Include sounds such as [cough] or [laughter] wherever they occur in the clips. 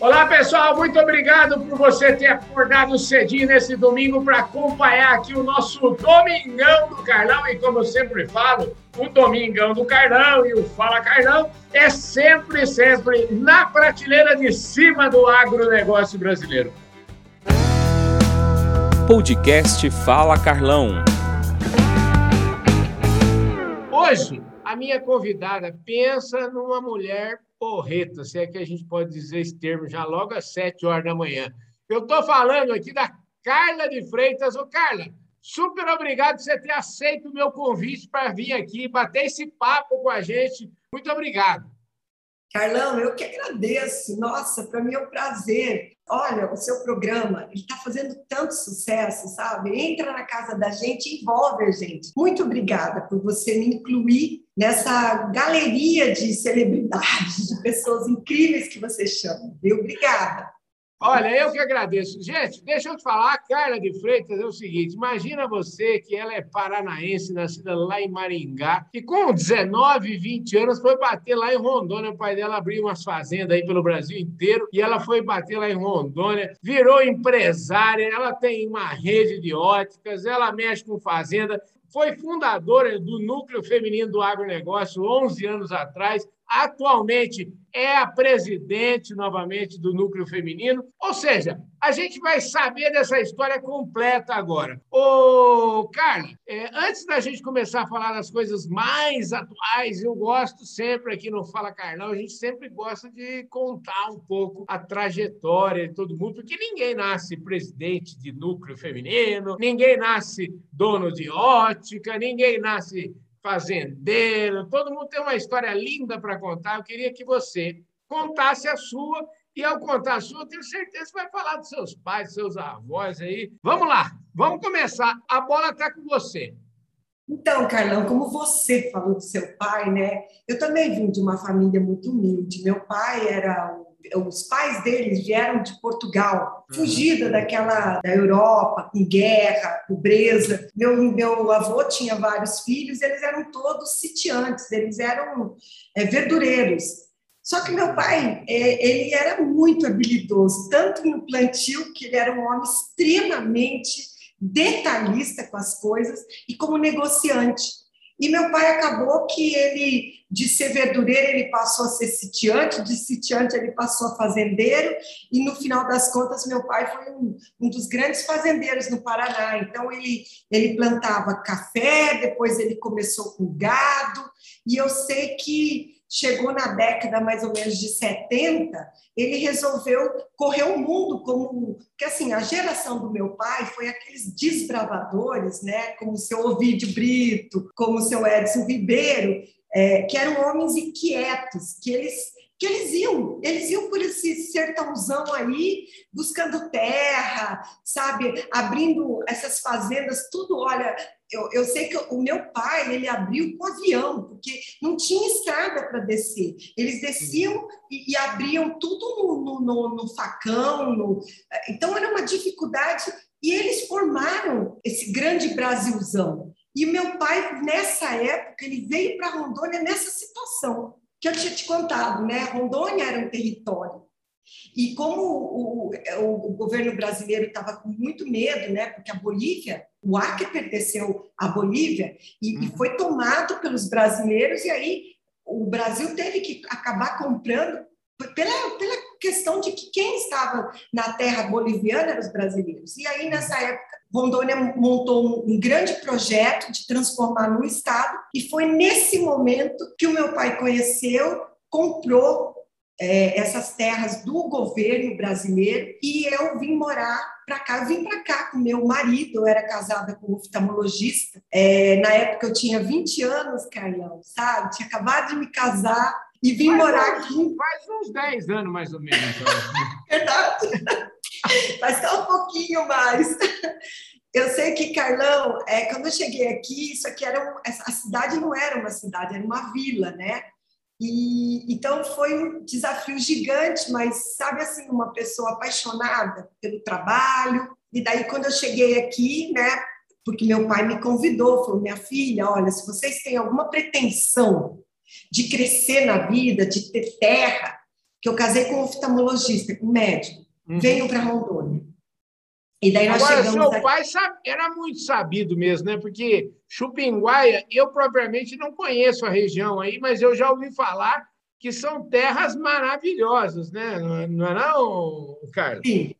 Olá, pessoal, muito obrigado por você ter acordado cedinho nesse domingo para acompanhar aqui o nosso Domingão do Carlão. E como eu sempre falo, o Domingão do Carlão e o Fala Carlão é sempre, sempre na prateleira de cima do agronegócio brasileiro. Podcast Fala Carlão. Hoje, a minha convidada pensa numa mulher porreta, se é que a gente pode dizer esse termo, já logo às sete horas da manhã. Eu estou falando aqui da Carla de Freitas. Ô, Carla, super obrigado por você ter aceito o meu convite para vir aqui bater esse papo com a gente. Muito obrigado. Carlão, eu que agradeço. Nossa, para mim é um prazer. Olha, o seu programa, ele está fazendo tanto sucesso, sabe? Entra na casa da gente, envolve a gente. Muito obrigada por você me incluir nessa galeria de celebridades, de pessoas incríveis que você chama. Viu? Obrigada. Olha, eu que agradeço. Gente, deixa eu te falar, a Carla de Freitas é o seguinte: imagina você que ela é paranaense, nascida lá em Maringá, e com 19, 20 anos foi bater lá em Rondônia. O pai dela abriu umas fazendas aí pelo Brasil inteiro e ela foi bater lá em Rondônia, virou empresária, ela tem uma rede de óticas, ela mexe com fazenda, foi fundadora do Núcleo Feminino do Agronegócio 11 anos atrás, atualmente é a presidente novamente do núcleo feminino. Ou seja, a gente vai saber dessa história completa agora. Ô, Carla, é, antes da gente começar a falar das coisas mais atuais, eu gosto sempre aqui no Fala Carlão, a gente sempre gosta de contar um pouco a trajetória de todo mundo, porque ninguém nasce presidente de núcleo feminino, ninguém nasce dono de ótica, ninguém nasce fazendeiro, todo mundo tem uma história linda para contar. Eu queria que você contasse a sua, e ao contar a sua, tenho certeza que vai falar dos seus pais, dos seus avós aí. Vamos lá, vamos começar. A bola está com você. Então, Carlão, como você falou do seu pai, né? Eu também vim de uma família muito humilde. Meu pai era os pais deles vieram de Portugal, uhum. fugida daquela da Europa, com guerra, pobreza. Meu, meu avô tinha vários filhos, eles eram todos sitiantes, eles eram é, verdureiros. Só que meu pai, é, ele era muito habilidoso, tanto no plantio, que ele era um homem extremamente detalhista com as coisas, e como negociante. E meu pai acabou que ele, de ser verdureiro, ele passou a ser sitiante, de sitiante ele passou a fazendeiro, e no final das contas, meu pai foi um, um dos grandes fazendeiros no Paraná. Então, ele, ele plantava café, depois ele começou com gado, e eu sei que chegou na década mais ou menos de 70, ele resolveu correr o mundo como que assim a geração do meu pai foi aqueles desbravadores, né, como o seu Ovidio Brito, como o seu Edson Ribeiro, é, que eram homens inquietos, que eles que eles iam, eles iam por esse sertãozão aí, buscando terra, sabe, abrindo essas fazendas, tudo, olha, eu, eu sei que o meu pai, ele abriu com avião, porque não tinha estrada para descer, eles desciam e, e abriam tudo no, no, no facão, no, então era uma dificuldade, e eles formaram esse grande Brasilzão, e meu pai, nessa época, ele veio para Rondônia nessa situação, que eu tinha te contado, né? Rondônia era um território. E como o, o, o governo brasileiro estava com muito medo, né? Porque a Bolívia, o Acre pertenceu à Bolívia e, uhum. e foi tomado pelos brasileiros, e aí o Brasil teve que acabar comprando pela, pela questão de que quem estava na terra boliviana eram os brasileiros. E aí, nessa época, Rondônia montou um grande projeto de transformar no Estado, e foi nesse momento que o meu pai conheceu, comprou é, essas terras do governo brasileiro, e eu vim morar para cá. Eu vim para cá com meu marido, eu era casada com um oftalmologista. É, na época eu tinha 20 anos, Carlão, sabe? Tinha acabado de me casar e vim faz morar uns, aqui. Faz uns 10 anos, mais ou menos. [laughs] Verdade. Mas só um pouquinho mais. Eu sei que, Carlão, é, quando eu cheguei aqui, isso aqui era um, a cidade não era uma cidade, era uma vila, né? E então foi um desafio gigante, mas sabe assim, uma pessoa apaixonada pelo trabalho. E daí quando eu cheguei aqui, né, porque meu pai me convidou, falou: "Minha filha, olha, se vocês têm alguma pretensão de crescer na vida, de ter terra, que eu casei com um oftalmologista, um médico. Uhum. Venho para Rondônia. E daí nós Agora, chegamos seu pai sabe, era muito sabido mesmo, né? Porque Chupinguaia, eu propriamente não conheço a região aí, mas eu já ouvi falar que são terras maravilhosas, né? Não é não, é não Carlos? Sim.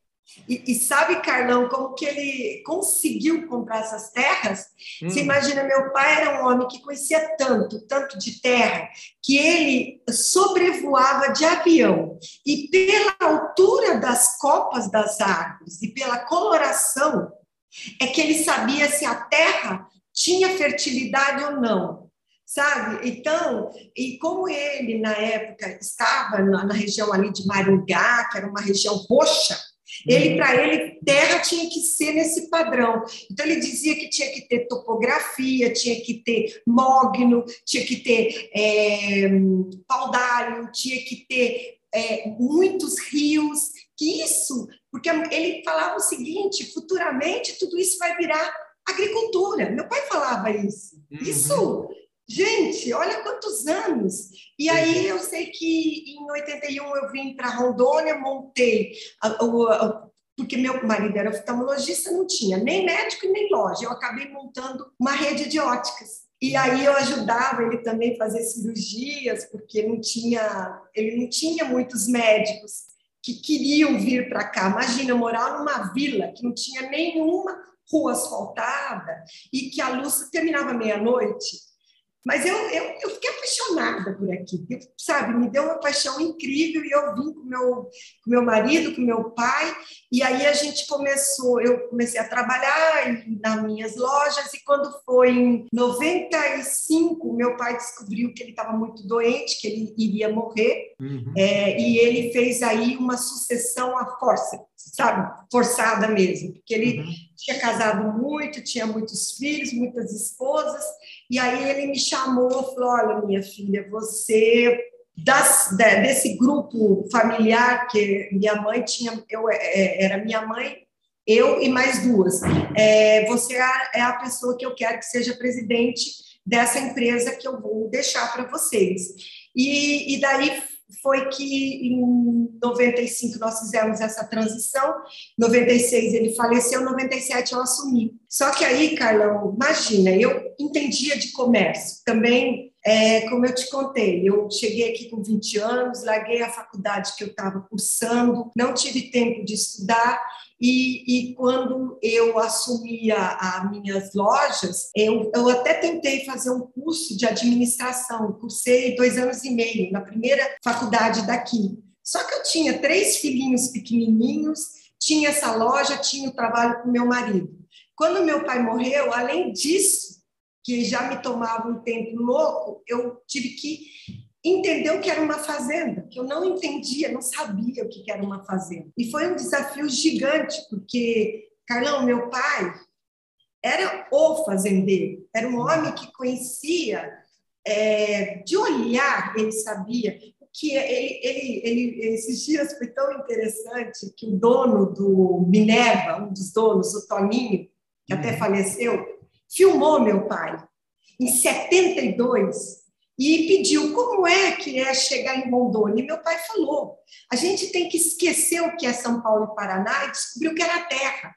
E, e, sabe, Carlão, como que ele conseguiu comprar essas terras? Hum. Você imagina, meu pai era um homem que conhecia tanto, tanto de terra, que ele sobrevoava de avião. E pela altura das copas das árvores e pela coloração, é que ele sabia se a terra tinha fertilidade ou não sabe? Então, e como ele, na época, estava na, na, região ali de Maringá, que era uma região roxa, ele, uhum. para ele, terra tinha que ser nesse padrão. Então, ele dizia que tinha que ter topografia, tinha que ter mogno, tinha que ter é, paudário, tinha que ter é, muitos rios, que isso, porque ele falava o seguinte, futuramente tudo isso vai virar agricultura. Meu pai falava isso. Uhum. Isso Gente, olha quantos anos! E aí eu sei que em 81 eu vim para Rondônia, montei, porque meu marido era oftalmologista, não tinha nem médico e nem loja. Eu acabei montando uma rede de óticas. E aí eu ajudava ele também a fazer cirurgias, porque não tinha, ele não tinha muitos médicos que queriam vir para cá. Imagina, eu morar numa vila que não tinha nenhuma rua asfaltada e que a luz terminava meia-noite. Mas eu, eu, eu fiquei apaixonada por aqui, sabe? Me deu uma paixão incrível e eu vim com meu, com meu marido, com meu pai, e aí a gente começou, eu comecei a trabalhar nas minhas lojas, e quando foi em 95, meu pai descobriu que ele estava muito doente, que ele iria morrer, uhum. é, e ele fez aí uma sucessão à força, sabe? Forçada mesmo, porque ele uhum. tinha casado muito, tinha muitos filhos, muitas esposas, e aí ele me chamou, falou: olha, minha filha, você das, desse grupo familiar que minha mãe tinha, eu é, era minha mãe, eu e mais duas. É, você é, é a pessoa que eu quero que seja presidente dessa empresa que eu vou deixar para vocês. E, e daí foi que em 95 nós fizemos essa transição, 96 ele faleceu, 97 eu assumi. Só que aí, Carlão, imagina, eu entendia de comércio, também, é, como eu te contei, eu cheguei aqui com 20 anos, larguei a faculdade que eu estava cursando, não tive tempo de estudar, e, e, quando eu assumi as minhas lojas, eu, eu até tentei fazer um curso de administração, cursei dois anos e meio na primeira faculdade daqui. Só que eu tinha três filhinhos pequenininhos, tinha essa loja, tinha o trabalho com meu marido. Quando meu pai morreu, além disso, que já me tomava um tempo louco, eu tive que entendeu que era uma fazenda, que eu não entendia, não sabia o que era uma fazenda. E foi um desafio gigante, porque, Carlão, meu pai era o fazendeiro, era um homem que conhecia, é, de olhar, ele sabia. Que ele, ele, ele, esses dias foi tão interessante que o dono do Minerva, um dos donos, o Toninho, que até uhum. faleceu, filmou meu pai. Em 72, e pediu como é que é chegar em Rondônia. E meu pai falou: a gente tem que esquecer o que é São Paulo e Paraná e descobrir o que era terra.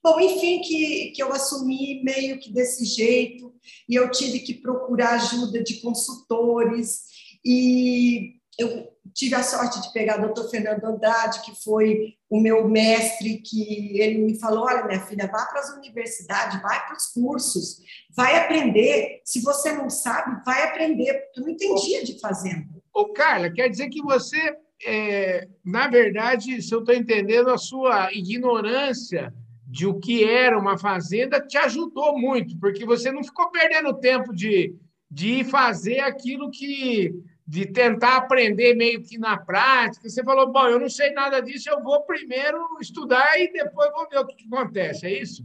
Bom, enfim, que, que eu assumi meio que desse jeito, e eu tive que procurar ajuda de consultores, e eu tive a sorte de pegar o doutor Fernando Andrade, que foi o meu mestre, que ele me falou: olha, minha filha, vá para as universidades, vai para os cursos, vai aprender. Se você não sabe, vai aprender, eu não entendia de fazenda. Ô, Carla, quer dizer que você, é, na verdade, se eu estou entendendo, a sua ignorância de o que era uma fazenda te ajudou muito, porque você não ficou perdendo tempo de, de fazer aquilo que de tentar aprender meio que na prática. Você falou, bom, eu não sei nada disso, eu vou primeiro estudar e depois vou ver o que, acontece, é isso?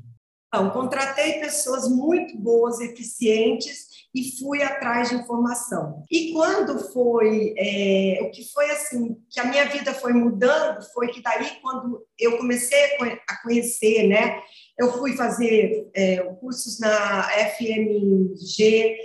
Não, contratei pessoas muito boas, eficientes e fui atrás de informação. E quando foi, é, o que foi assim, que a minha vida foi mudando, foi que daí quando eu comecei a conhecer, né, eu fui fazer é, cursos na FMG,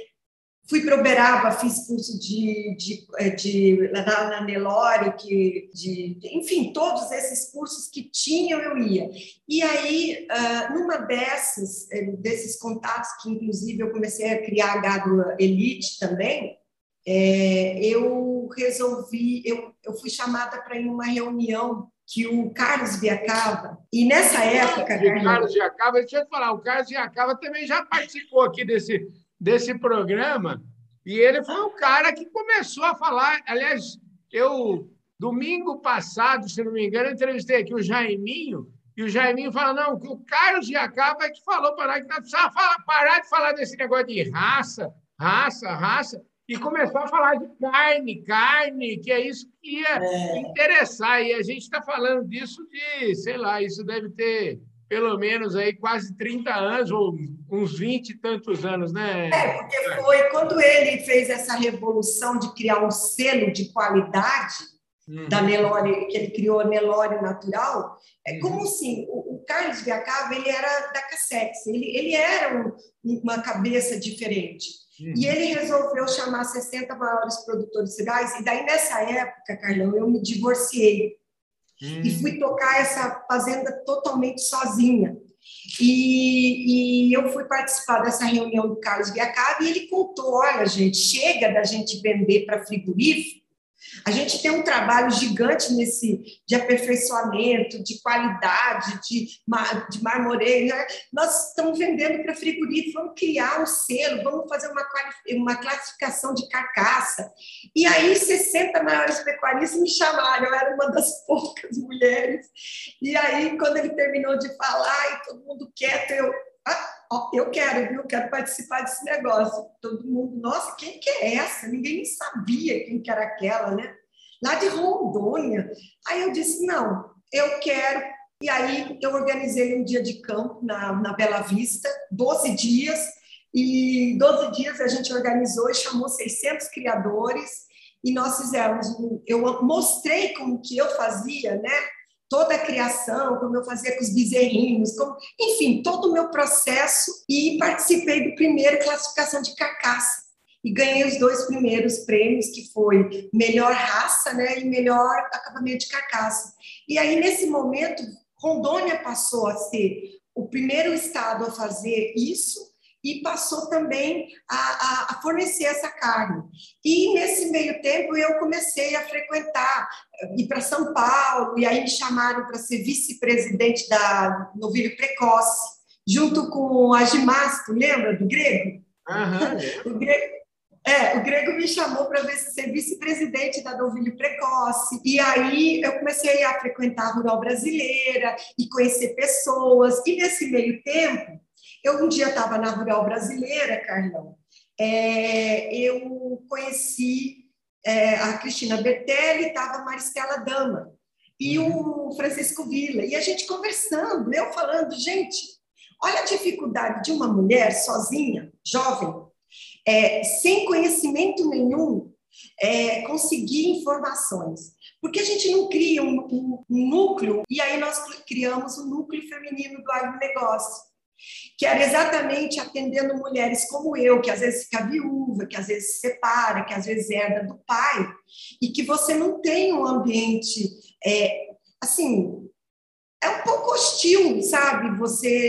Fui para Uberaba, fiz curso de, de, é, de, na, na Nelore, que, de, enfim, todos esses cursos que tinham, eu ia. E aí, uh, numa dessas, é, desses contatos, que inclusive eu comecei a criar gado elite também, é, eu resolvi, eu, eu fui chamada para ir numa reunião que o Carlos Viacava, e nessa época... O Carlos Viacava, deixa eu te falar, o Carlos Viacava também já participou aqui desse desse programa, e ele foi o cara que começou a falar. Aliás, eu, domingo passado, se não me engano, entrevistei aqui o Jaiminho, e o Jaiminho fala: não, que o Carlos Jacaba é que falou para que precisava parar de falar desse negócio de raça, raça, raça, e começou a falar de carne, carne, que é isso que ia é. interessar. E a gente está falando disso de, sei lá, isso deve ter pelo menos aí quase 30 anos, ou uns 20 e tantos anos, né? É, porque foi quando ele fez essa revolução de criar um selo de qualidade uhum. da Nelore, que ele criou a Nelore Natural, é uhum. como assim, o, o Carlos Viacava, ele era da Cassex, ele, ele era um, uma cabeça diferente. Uhum. E ele resolveu chamar 60 maiores produtores rurais, e daí nessa época, Carlão, eu me divorciei Hum. E fui tocar essa fazenda totalmente sozinha. E, e, eu fui participar dessa reunião do Carlos Biacaba e ele contou: olha, gente, chega da gente vender para frigorífico a gente tem um trabalho gigante nesse de aperfeiçoamento, de qualidade, de, de marmoreio. Né? Nós estamos vendendo para frigorífico, vamos criar um selo, vamos fazer uma, uma classificação de carcaça. E aí, 60 maiores pecuaristas me chamaram, eu era uma das poucas mulheres. E aí, quando ele terminou de falar, e todo mundo quieto, eu ah, eu quero, viu? Quero participar desse negócio. Todo mundo, nossa, quem que é essa? Ninguém sabia quem que era aquela, né? Lá de Rondônia. Aí eu disse, não, eu quero. E aí eu organizei um dia de campo na, na Bela Vista, 12 dias, e 12 dias a gente organizou e chamou 600 criadores, e nós fizemos, eu mostrei como que eu fazia, né? Toda a criação, como eu fazia com os bezerrinhos, como, enfim, todo o meu processo e participei do primeiro classificação de carcaça e ganhei os dois primeiros prêmios, que foi melhor raça, né, e melhor acabamento de carcaça. E aí nesse momento, Rondônia passou a ser o primeiro estado a fazer isso e passou também a, a, a, fornecer essa carne. E nesse meio tempo eu comecei a frequentar, ir para São Paulo, e aí me chamaram para ser vice-presidente da Novilho Precoce, junto com a Gimasto, lembra do grego? Uhum. [laughs] o grego é, o Grego me chamou para ser vice-presidente da Novilho Precoce. E aí eu comecei a frequentar a Rural Brasileira e conhecer pessoas. E nesse meio tempo, eu um dia estava na Rural Brasileira, Carlão, é, eu conheci é, a Cristina Bertelli, estava a Maristela Dama e o Francisco Villa, e a gente conversando, eu falando, gente, olha a dificuldade de uma mulher sozinha, jovem, é, sem conhecimento nenhum, é, conseguir informações. Porque a gente não cria um, um, um núcleo, e aí nós criamos o um núcleo feminino do agronegócio que era exatamente atendendo mulheres como eu, que às vezes fica viúva, que às vezes se separa, que às vezes herda do pai, e que você não tem um ambiente, é, assim, é um pouco hostil, sabe? Você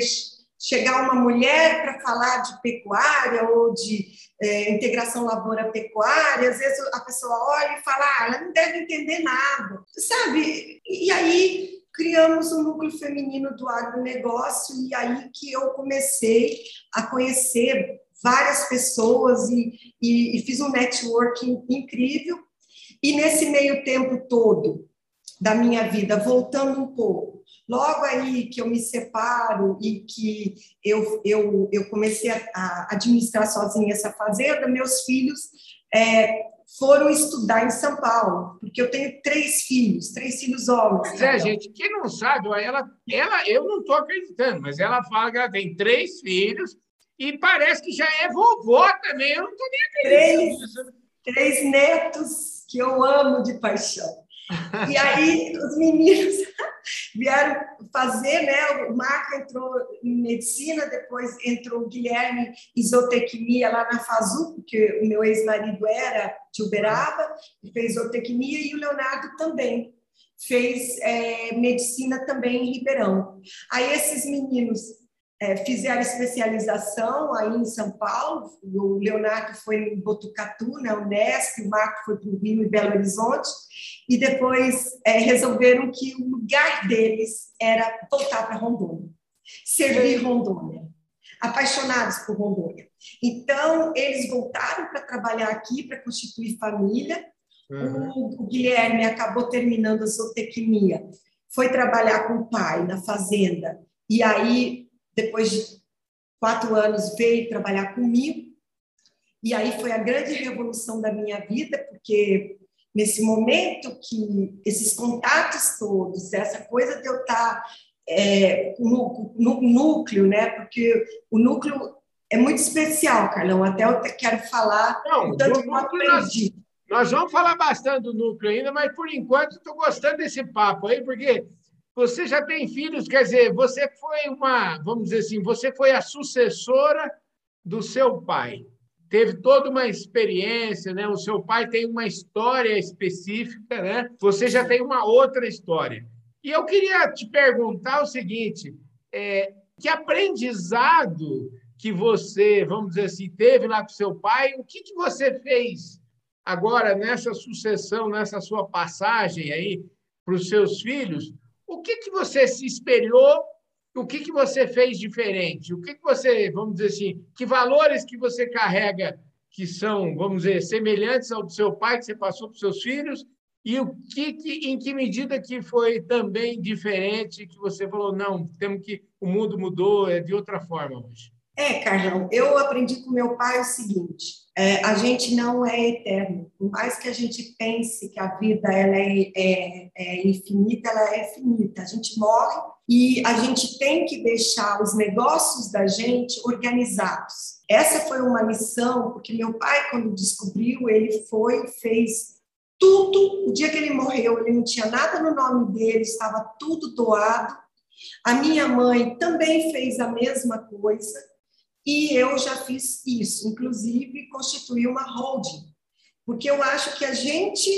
chegar uma mulher para falar de pecuária ou de é, integração lavoura-pecuária, às vezes a pessoa olha e fala, ah, ela não deve entender nada, sabe? E aí criamos um núcleo feminino do agronegócio e aí que eu comecei a conhecer várias pessoas e, e, e fiz um networking incrível. E nesse meio tempo todo da minha vida, voltando um pouco, logo aí que eu me separo e que eu, eu, eu comecei a, a administrar sozinha essa fazenda, meus filhos é, foram estudar em São Paulo, porque eu tenho três filhos, três filhos homens. Pois é, gente, quem não sabe, ela, ela eu não estou acreditando, mas ela fala que ela tem três filhos e parece que já é vovó também, eu não estou nem acreditando. Três, três netos que eu amo de paixão. E aí os meninos vieram fazer, né? O Marco entrou em medicina, depois entrou o Guilherme em zootecnia lá na Fazu, porque o meu ex-marido era de Uberaba, fez zootecnia, e o Leonardo também fez é, medicina também em Ribeirão. Aí esses meninos é, fizeram especialização aí em São Paulo, o Leonardo foi em Botucatu, na Unesp, o Marco foi para o Rio e Belo Horizonte, e depois é, resolveram que o lugar deles era voltar para Rondônia, servir Rondônia, apaixonados por Rondônia. Então, eles voltaram para trabalhar aqui, para constituir família. Uhum. O, o Guilherme acabou terminando a zootecnia, foi trabalhar com o pai na fazenda, e aí, depois de quatro anos, veio trabalhar comigo. E aí foi a grande revolução da minha vida, porque nesse momento que esses contatos todos, essa coisa de eu estar é, no, no, núcleo, né? Porque o núcleo é muito especial, Carlão. Até eu quero falar Não, o tanto que eu aprendi. Nós, nós vamos falar bastante do núcleo ainda, mas por enquanto estou gostando desse papo aí, porque você já tem filhos, quer dizer, você foi uma, vamos dizer assim, você foi a sucessora do seu pai teve toda uma experiência, né? O seu pai tem uma história específica, né? Você já tem uma outra história. E eu queria te perguntar o seguinte: é, que aprendizado que você, vamos dizer assim, teve lá com seu pai? O que, que você fez agora nessa sucessão, nessa sua passagem aí para os seus filhos? O que, que você se espelhou o que, que você fez diferente? O que, que você, vamos dizer assim, que valores que você carrega que são, vamos dizer, semelhantes ao do seu pai, que você passou para os seus filhos, e o que, que, em que medida que foi também diferente, que você falou, não, temos que, o mundo mudou, é de outra forma hoje? É, Carlão, eu aprendi com meu pai o seguinte: é, a gente não é eterno. Por mais que a gente pense que a vida ela é, é, é infinita, ela é finita. A gente morre e a gente tem que deixar os negócios da gente organizados. Essa foi uma lição, porque meu pai, quando descobriu, ele foi fez tudo. O dia que ele morreu, ele não tinha nada no nome dele, estava tudo doado. A minha mãe também fez a mesma coisa. E eu já fiz isso, inclusive constituí uma holding, porque eu acho que a gente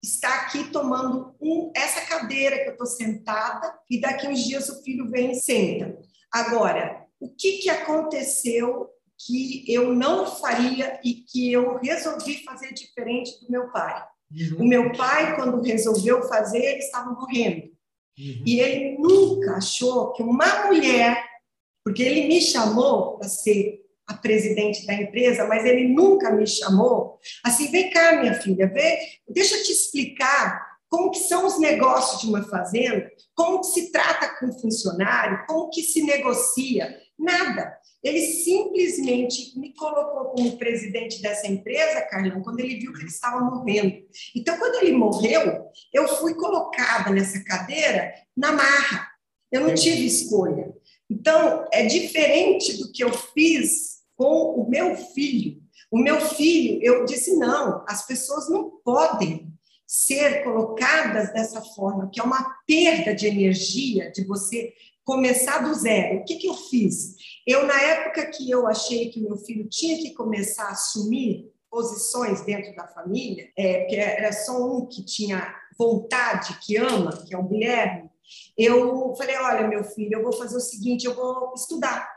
está aqui tomando um, essa cadeira que eu estou sentada e daqui uns dias o filho vem e senta. Agora, o que, que aconteceu que eu não faria e que eu resolvi fazer diferente do meu pai? Uhum. O meu pai, quando resolveu fazer, ele estava morrendo. Uhum. E ele nunca achou que uma mulher porque ele me chamou para ser a presidente da empresa, mas ele nunca me chamou assim, vem cá, minha filha, vê, deixa eu te explicar como que são os negócios de uma fazenda, como que se trata com funcionário, como que se negocia, nada. Ele simplesmente me colocou como presidente dessa empresa, Carlão, quando ele viu que ele estava morrendo. Então, quando ele morreu, eu fui colocada nessa cadeira na marra. Eu não tive escolha. Então, é diferente do que eu fiz com o meu filho. O meu filho, eu disse: não, as pessoas não podem ser colocadas dessa forma, que é uma perda de energia de você começar do zero. O que, que eu fiz? Eu, na época que eu achei que meu filho tinha que começar a assumir posições dentro da família, é, porque era só um que tinha vontade, que ama, que é o Guilherme, eu falei: olha, meu filho, eu vou fazer o seguinte, eu vou estudar.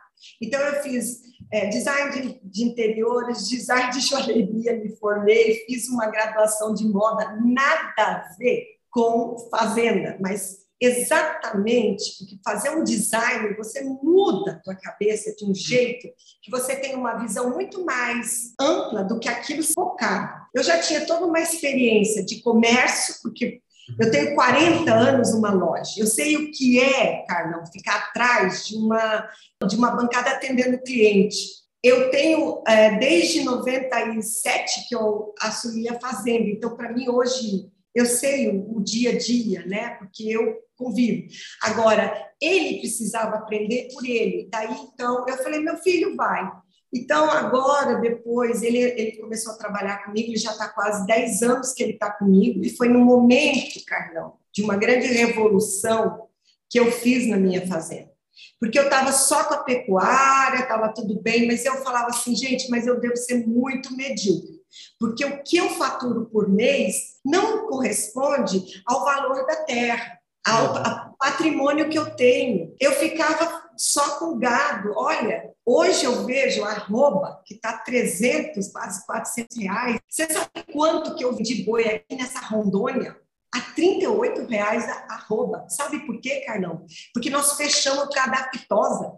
Então, eu fiz é, design de, interiores, design de joalheria, me formei, fiz uma graduação de moda, nada a ver com fazenda, mas exatamente porque fazer um design, você muda a tua cabeça de um jeito que você tem uma visão muito mais ampla do que aquilo focado. Eu já tinha toda uma experiência de comércio, porque eu tenho 40 anos numa loja. Eu sei o que é, Carlão, ficar atrás de uma, de uma bancada atendendo cliente. Eu tenho, é, desde 97 que eu assumi a fazenda. Então, para mim, hoje, eu sei o, dia a dia, né? Porque eu convivo. Agora, ele precisava aprender por ele. Daí, então, eu falei, meu filho vai. Então, agora, depois, ele, ele começou a trabalhar comigo, ele já está quase 10 anos que ele está comigo, e foi no momento, Carlão, de uma grande revolução que eu fiz na minha fazenda. Porque eu estava só com a pecuária, estava tudo bem, mas eu falava assim, gente, mas eu devo ser muito medíocre. Porque o que eu faturo por mês não corresponde ao valor da terra, ao, ao patrimônio que eu tenho. Eu ficava só com gado. Olha, hoje eu vejo arroba, que está 300, quase 400 reais. Você sabe quanto que eu vendi boi aqui nessa Rondônia? a 38 reais a arroba. Sabe por quê, Carlão? Porque nós fechamos por causa da fitosa.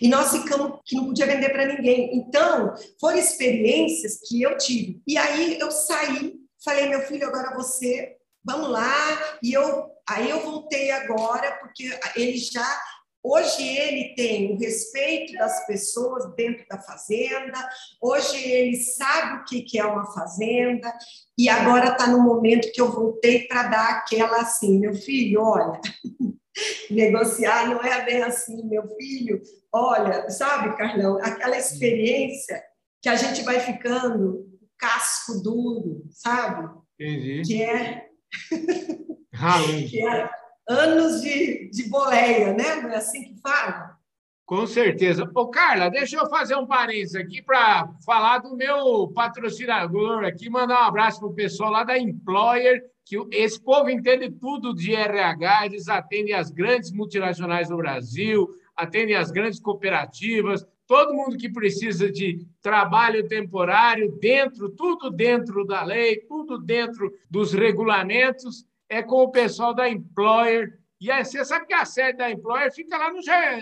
E nós ficamos que não podia vender para ninguém. Então, foram experiências que eu tive. E aí eu saí, falei, meu filho, agora você, vamos lá. E eu, aí eu voltei agora, porque ele já Hoje ele tem o respeito das pessoas dentro da fazenda, hoje ele sabe o que é uma fazenda, e agora está no momento que eu voltei para dar aquela assim, meu filho, olha, [laughs] negociar não é bem assim, meu filho, olha, sabe, Carlão, aquela experiência que a gente vai ficando casco duro, sabe? Entendi. Que é. [laughs] que é anos de, de boleia, né? Não é assim que fala? Com certeza. Ô, Carla, deixa eu fazer um parênteses aqui para falar do meu patrocinador aqui, mandar um abraço para o pessoal lá da Employer, que esse povo entende tudo de RH, eles atendem as grandes multinacionais do Brasil, atendem as grandes cooperativas, todo mundo que precisa de trabalho temporário dentro, tudo dentro da lei, tudo dentro dos regulamentos é com o pessoal da Employer. E aí, você sabe que a sede da Employer fica lá no.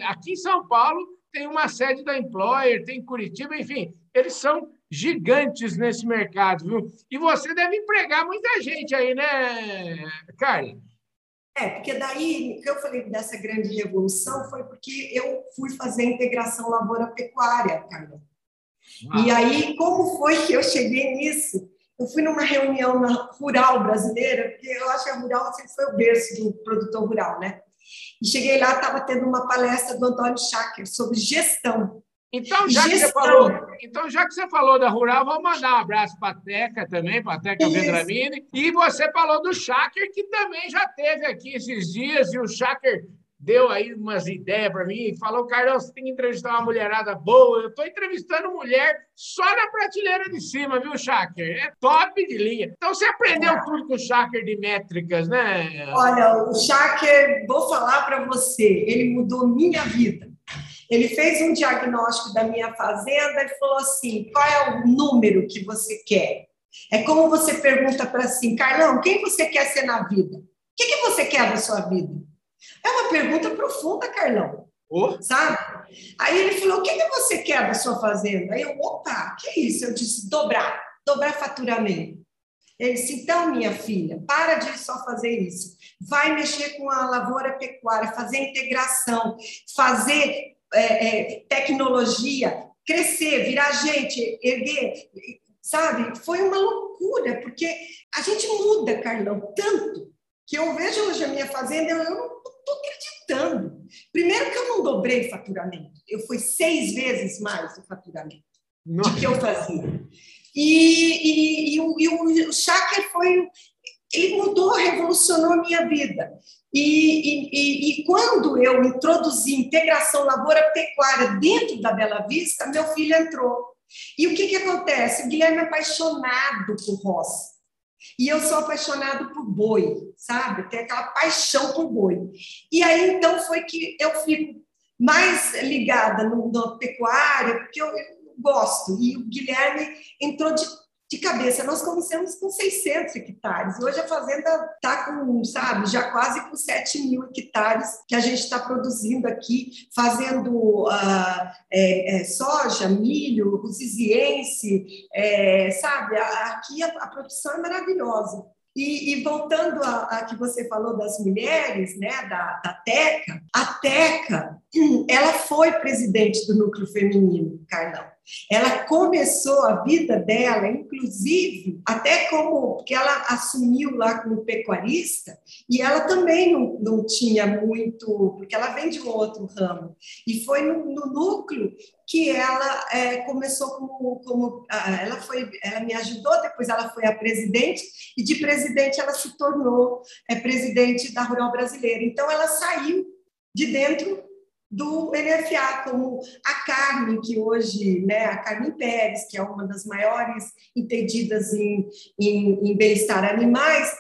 Aqui em São Paulo tem uma sede da Employer, tem Curitiba, enfim, eles são gigantes nesse mercado, viu? E você deve empregar muita gente aí, né, Carla? É, porque daí, o que eu falei dessa grande revolução foi porque eu fui fazer a integração lavoura-pecuária, Carla. E aí, como foi que eu cheguei nisso? Eu fui numa reunião na rural brasileira, porque eu acho que a rural sempre foi o berço do produtor rural, né? E cheguei lá, estava tendo uma palestra do Antônio Schacker sobre gestão. Então já, que você falou, então, já que você falou da Rural, vamos mandar um abraço para a Teca também, para a Teca Vendramini. E você falou do Schacker, que também já teve aqui esses dias, e o Schacker deu aí umas ideias para mim, falou, Carlão, você tem que entrevistar uma mulherada boa. Eu estou entrevistando mulher só na prateleira de cima, viu, Shaker? É top de linha. Então você aprendeu é. tudo com o Shaker de métricas, né? Olha, o Shaker, vou falar para você, ele mudou minha vida. Ele fez um diagnóstico da minha fazenda e falou assim: qual é o número que você quer? É como você pergunta para assim, Carlão, quem você quer ser na vida? O que, que você quer da sua vida? É uma pergunta profunda, Carlão. Oh. Sabe? Aí ele falou: o que, que você quer da sua fazenda? Aí eu, opa, que é isso? Eu disse: dobrar, dobrar faturamento. Ele disse: então, minha filha, para de só fazer isso. Vai mexer com a lavoura pecuária, fazer integração, fazer é, é, tecnologia, crescer, virar gente, erguer. Sabe? Foi uma loucura, porque a gente muda, Carlão, tanto que eu vejo hoje a minha fazenda, eu não estou acreditando. Primeiro que eu não dobrei faturamento, eu fui seis vezes mais o faturamento Nossa. do que eu fazia. E, e, e, o, e o, o Shaker foi, ele mudou, revolucionou a minha vida. E, e, e, quando eu introduzi integração lavoura-pecuária dentro da Bela Vista, meu filho entrou. E o que, que acontece? O Guilherme é apaixonado por roça. E eu sou apaixonado por boi, sabe? Tem aquela paixão por boi. E aí, então, foi que eu fico mais ligada no, na pecuária, porque eu, eu gosto. E o Guilherme entrou de de cabeça. Nós começamos com 600 hectares. Hoje a fazenda está com, sabe, já quase com 7 mil hectares que a gente está produzindo aqui, fazendo uh, é, é, soja, milho, rusiziense, é, sabe? Aqui a, a, produção é maravilhosa. E, e voltando a, a, que você falou das mulheres, né, da, da TECA, a TECA, [clears throat] ela foi presidente do núcleo feminino, Carlão. Ela começou a vida dela, inclusive, até como, porque ela assumiu lá como pecuarista, e ela também não, não tinha muito, porque ela vem de um outro ramo. E foi no, no núcleo que ela é, começou como, como ela foi, ela me ajudou, depois ela foi a presidente, e de presidente ela se tornou é, presidente da Rural Brasileira. Então, ela saiu de dentro do NFA, como a Carmen, que hoje, né, a Carmen Pérez, que é uma das maiores entendidas em, em, em bem-estar animais,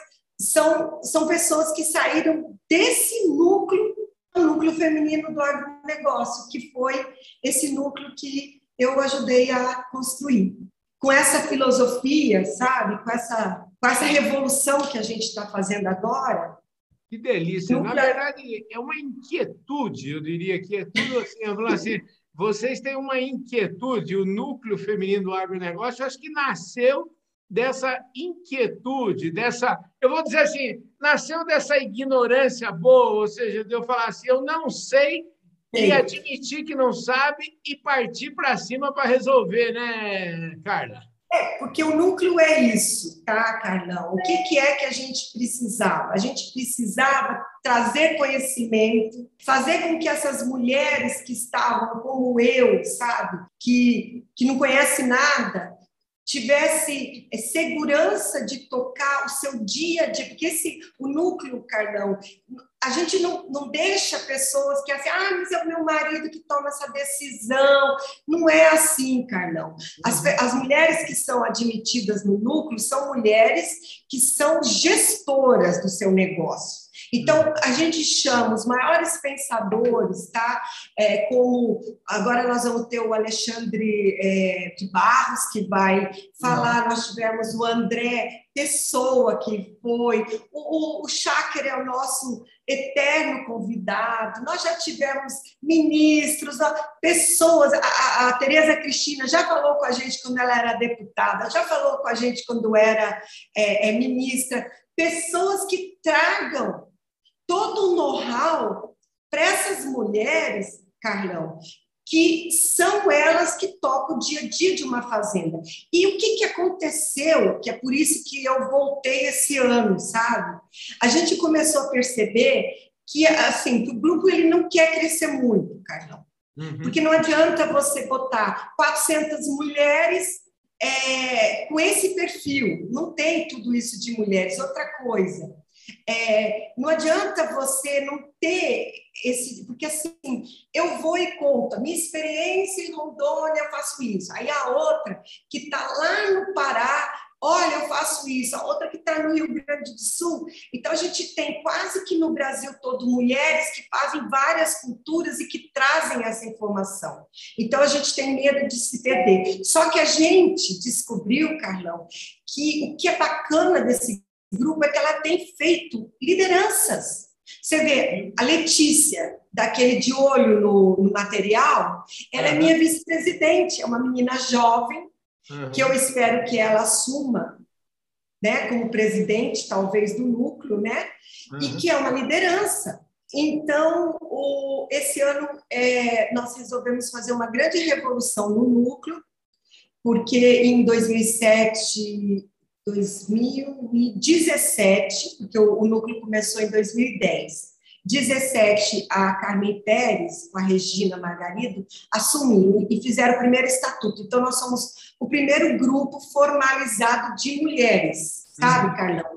são, são pessoas que saíram desse núcleo, o núcleo feminino do agronegócio, que foi esse núcleo que eu ajudei a construir. Com essa filosofia, sabe, com essa, com essa revolução que a gente está fazendo agora, que delícia. Na verdade, é uma inquietude, eu diria que é tudo assim, eu falo assim, vocês têm uma inquietude, o núcleo feminino do agronegócio, acho que nasceu dessa inquietude, dessa, eu vou dizer assim, nasceu dessa ignorância boa, ou seja, de eu falar assim, eu não sei e admitir que não sabe e partir para cima para resolver, né, Carla? É, porque o núcleo é isso, tá, Carlão? O que, que é que a gente precisava? A gente precisava trazer conhecimento, fazer com que essas mulheres que estavam como eu, sabe, que, que não conhece nada, tivesse é, segurança de tocar o seu dia a dia, porque esse, o núcleo, Carlão, a gente não, não deixa pessoas que assim, ah, mas é o meu marido que toma essa decisão. Não é assim, Carlão. As, uhum. as mulheres que são admitidas no núcleo são mulheres que são gestoras do seu negócio. Então, a gente chama os maiores pensadores, tá? É, como agora nós vamos ter o Alexandre é, de Barros, que vai falar, nós tivemos o André Pessoa, que foi, o, o, o Cháquer é o nosso eterno convidado, nós já tivemos ministros, pessoas, a, a Tereza Cristina já falou com a gente quando ela era deputada, já falou com a gente quando era é, é, ministra, pessoas que tragam todo o know-how para essas mulheres, Carlão, que são elas que tocam o dia a dia de uma fazenda. E o que, que aconteceu, que é por isso que eu voltei esse ano, sabe? A gente começou a perceber que, assim, que o grupo ele não quer crescer muito, Carlão. Uhum. Porque não adianta você botar 400 mulheres é, com esse perfil. Não tem tudo isso de mulheres. Outra coisa, é, não adianta você não ter esse. Porque assim, eu vou e conto, minha experiência em Rondônia, eu faço isso. Aí a outra, que está lá no Pará, olha, eu faço isso. A outra que está no Rio Grande do Sul. Então, a gente tem quase que no Brasil todo mulheres que fazem várias culturas e que trazem essa informação. Então, a gente tem medo de se perder. Só que a gente descobriu, Carlão, que o que é bacana desse grupo é que ela tem feito lideranças. Você vê, a Letícia, daquele de olho no, no material, ela uhum. é minha vice-presidente, é uma menina jovem, uhum. que eu espero que ela assuma né, como presidente, talvez, do núcleo, né? Uhum. E que é uma liderança. Então, o, esse ano, é, nós resolvemos fazer uma grande revolução no núcleo, porque em 2007 2017, porque o, núcleo começou em 2010. 17, a Carmen Pérez, com a Regina Margarido, assumiram e fizeram o primeiro estatuto. Então, nós somos o primeiro grupo formalizado de mulheres, sabe. Carlão?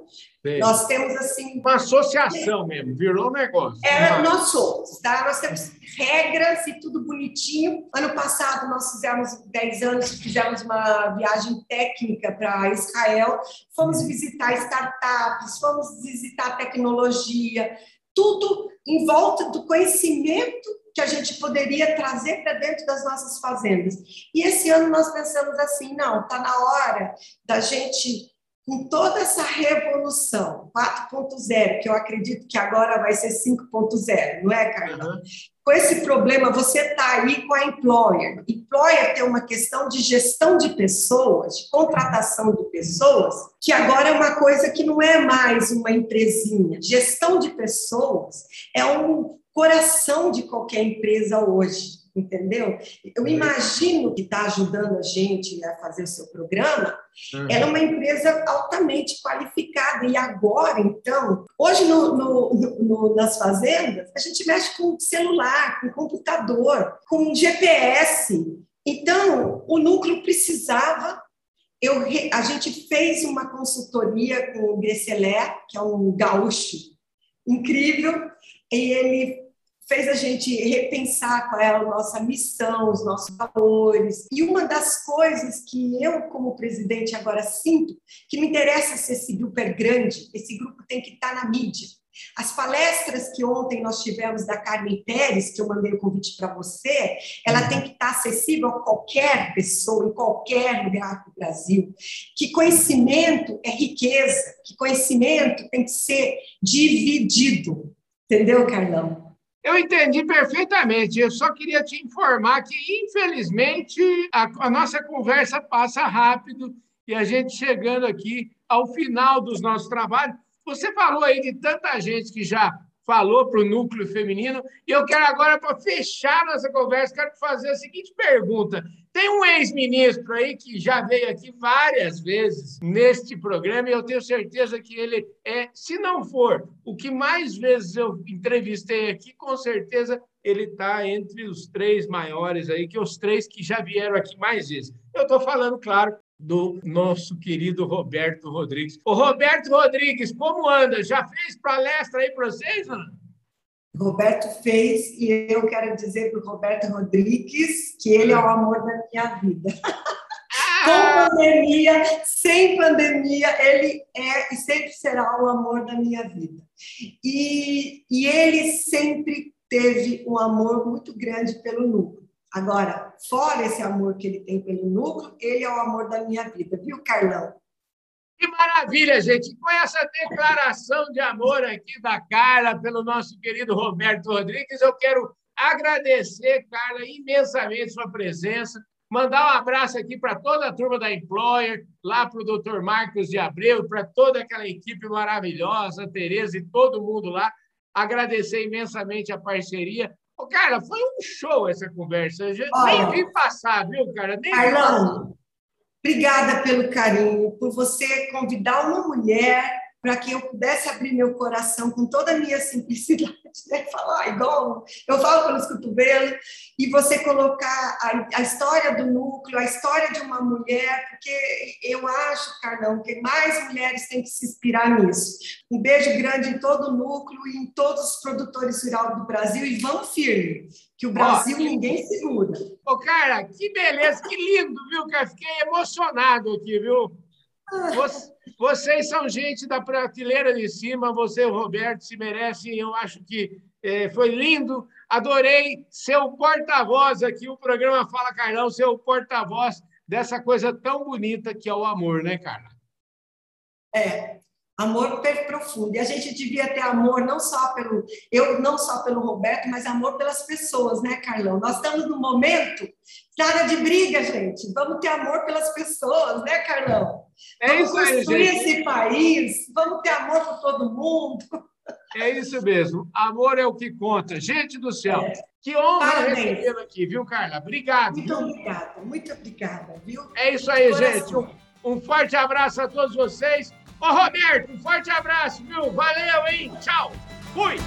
Sim. Nós temos assim. Uma associação mesmo, virou um negócio. É, nós somos, tá? Nós temos regras e tudo bonitinho. Ano passado nós fizemos 10 anos, fizemos uma viagem técnica para Israel, fomos visitar startups, fomos visitar tecnologia, tudo em volta do conhecimento que a gente poderia trazer para dentro das nossas fazendas. E esse ano nós pensamos assim, não, está na hora da gente com toda essa revolução 4.0, que eu acredito que agora vai ser 5.0, não é, Carla? Uhum. Com esse problema, você está aí com a Employer. Employer tem uma questão de gestão de pessoas, de contratação de pessoas, que agora é uma coisa que não é mais uma empresinha. Gestão de pessoas é um coração de qualquer empresa hoje. Entendeu? Eu imagino que está ajudando a gente a fazer o seu programa. Uhum. Ela é uma empresa altamente qualificada. E agora, então, hoje no, no, no, nas fazendas, a gente mexe com celular, com computador, com GPS. Então, o núcleo precisava eu, a gente fez uma consultoria com o Grecelé, que é um gaúcho incrível, e ele fez a gente repensar qual é a nossa missão, os nossos valores. E uma das coisas que eu, como presidente, agora sinto, que me interessa ser esse grupo é grande, esse grupo tem que estar na mídia. As palestras que ontem nós tivemos da Carmen Pérez, que eu mandei o convite para você, ela tem que estar acessível a qualquer pessoa, em qualquer lugar do Brasil. Que conhecimento é riqueza, que conhecimento tem que ser dividido. Entendeu, Carlão? Eu entendi perfeitamente. Eu só queria te informar que, infelizmente, a, a nossa conversa passa rápido e a gente chegando aqui ao final dos nossos trabalhos. Você falou aí de tanta gente que já falou para o núcleo feminino, e eu quero agora, para fechar nossa conversa, quero fazer a seguinte pergunta. Tem um ex-ministro aí que já veio aqui várias vezes neste programa, e eu tenho certeza que ele é, se não for o que mais vezes eu entrevistei aqui, com certeza ele está entre os três maiores aí, que os três que já vieram aqui mais vezes. Eu estou falando, claro, do nosso querido Roberto Rodrigues. O Roberto Rodrigues, como anda? Já fez palestra aí para vocês, Ana? Roberto fez e eu quero dizer para o Roberto Rodrigues que ele é o amor da minha vida. Ah! Com pandemia, sem pandemia, ele é e sempre será o amor da minha vida. E, e ele sempre teve um amor muito grande pelo núcleo. Agora, fora esse amor que ele tem pelo núcleo, ele é o amor da minha vida, viu, Carlão? Que maravilha, gente! Com essa declaração de amor aqui da Carla pelo nosso querido Roberto Rodrigues, eu quero agradecer, Carla, imensamente sua presença, mandar um abraço aqui para toda a turma da Employer, lá para o doutor Marcos de Abreu, para toda aquela equipe maravilhosa, Tereza e todo mundo lá, agradecer imensamente a parceria cara, foi um show essa conversa. Eu Olha, nem vi passar, viu, cara? Nem Arlão, obrigada pelo carinho, por você convidar uma mulher para que eu pudesse abrir meu coração com toda a minha simplicidade, né? [laughs] falar igual eu falo pelos cotovelos, e você colocar a, a, história do núcleo, a história de uma mulher, porque eu acho, Carlão, que mais mulheres têm que se inspirar nisso. Um beijo grande em todo o núcleo e em todos os produtores rurais do Brasil, e vamos firme, que o Brasil oh, ninguém segura. Ô, cara, que beleza, que lindo, viu, cara? Fiquei emocionado aqui, viu? Vocês são gente da prateleira de cima, você Roberto se merecem. Eu acho que é, foi lindo. Adorei ser o porta-voz aqui. O programa Fala Carlão, ser o porta-voz dessa coisa tão bonita que é o amor, né, Carla? É, amor profundo. E a gente devia ter amor não só pelo eu, não só pelo Roberto, mas amor pelas pessoas, né, Carlão? Nós estamos num momento nada de briga, gente. Vamos ter amor pelas pessoas, né, Carlão? É isso aí, construir gente. esse país, vamos ter amor por todo mundo. É isso mesmo. Amor é o que conta. Gente do céu, é. que honra recebê-lo aqui, viu, Carla? Obrigado. Muito viu? obrigada, muito obrigada, viu? É isso aí, gente. Um, um forte abraço a todos vocês. Ô, Roberto, um forte abraço, viu? Valeu, hein? Tchau. Fui.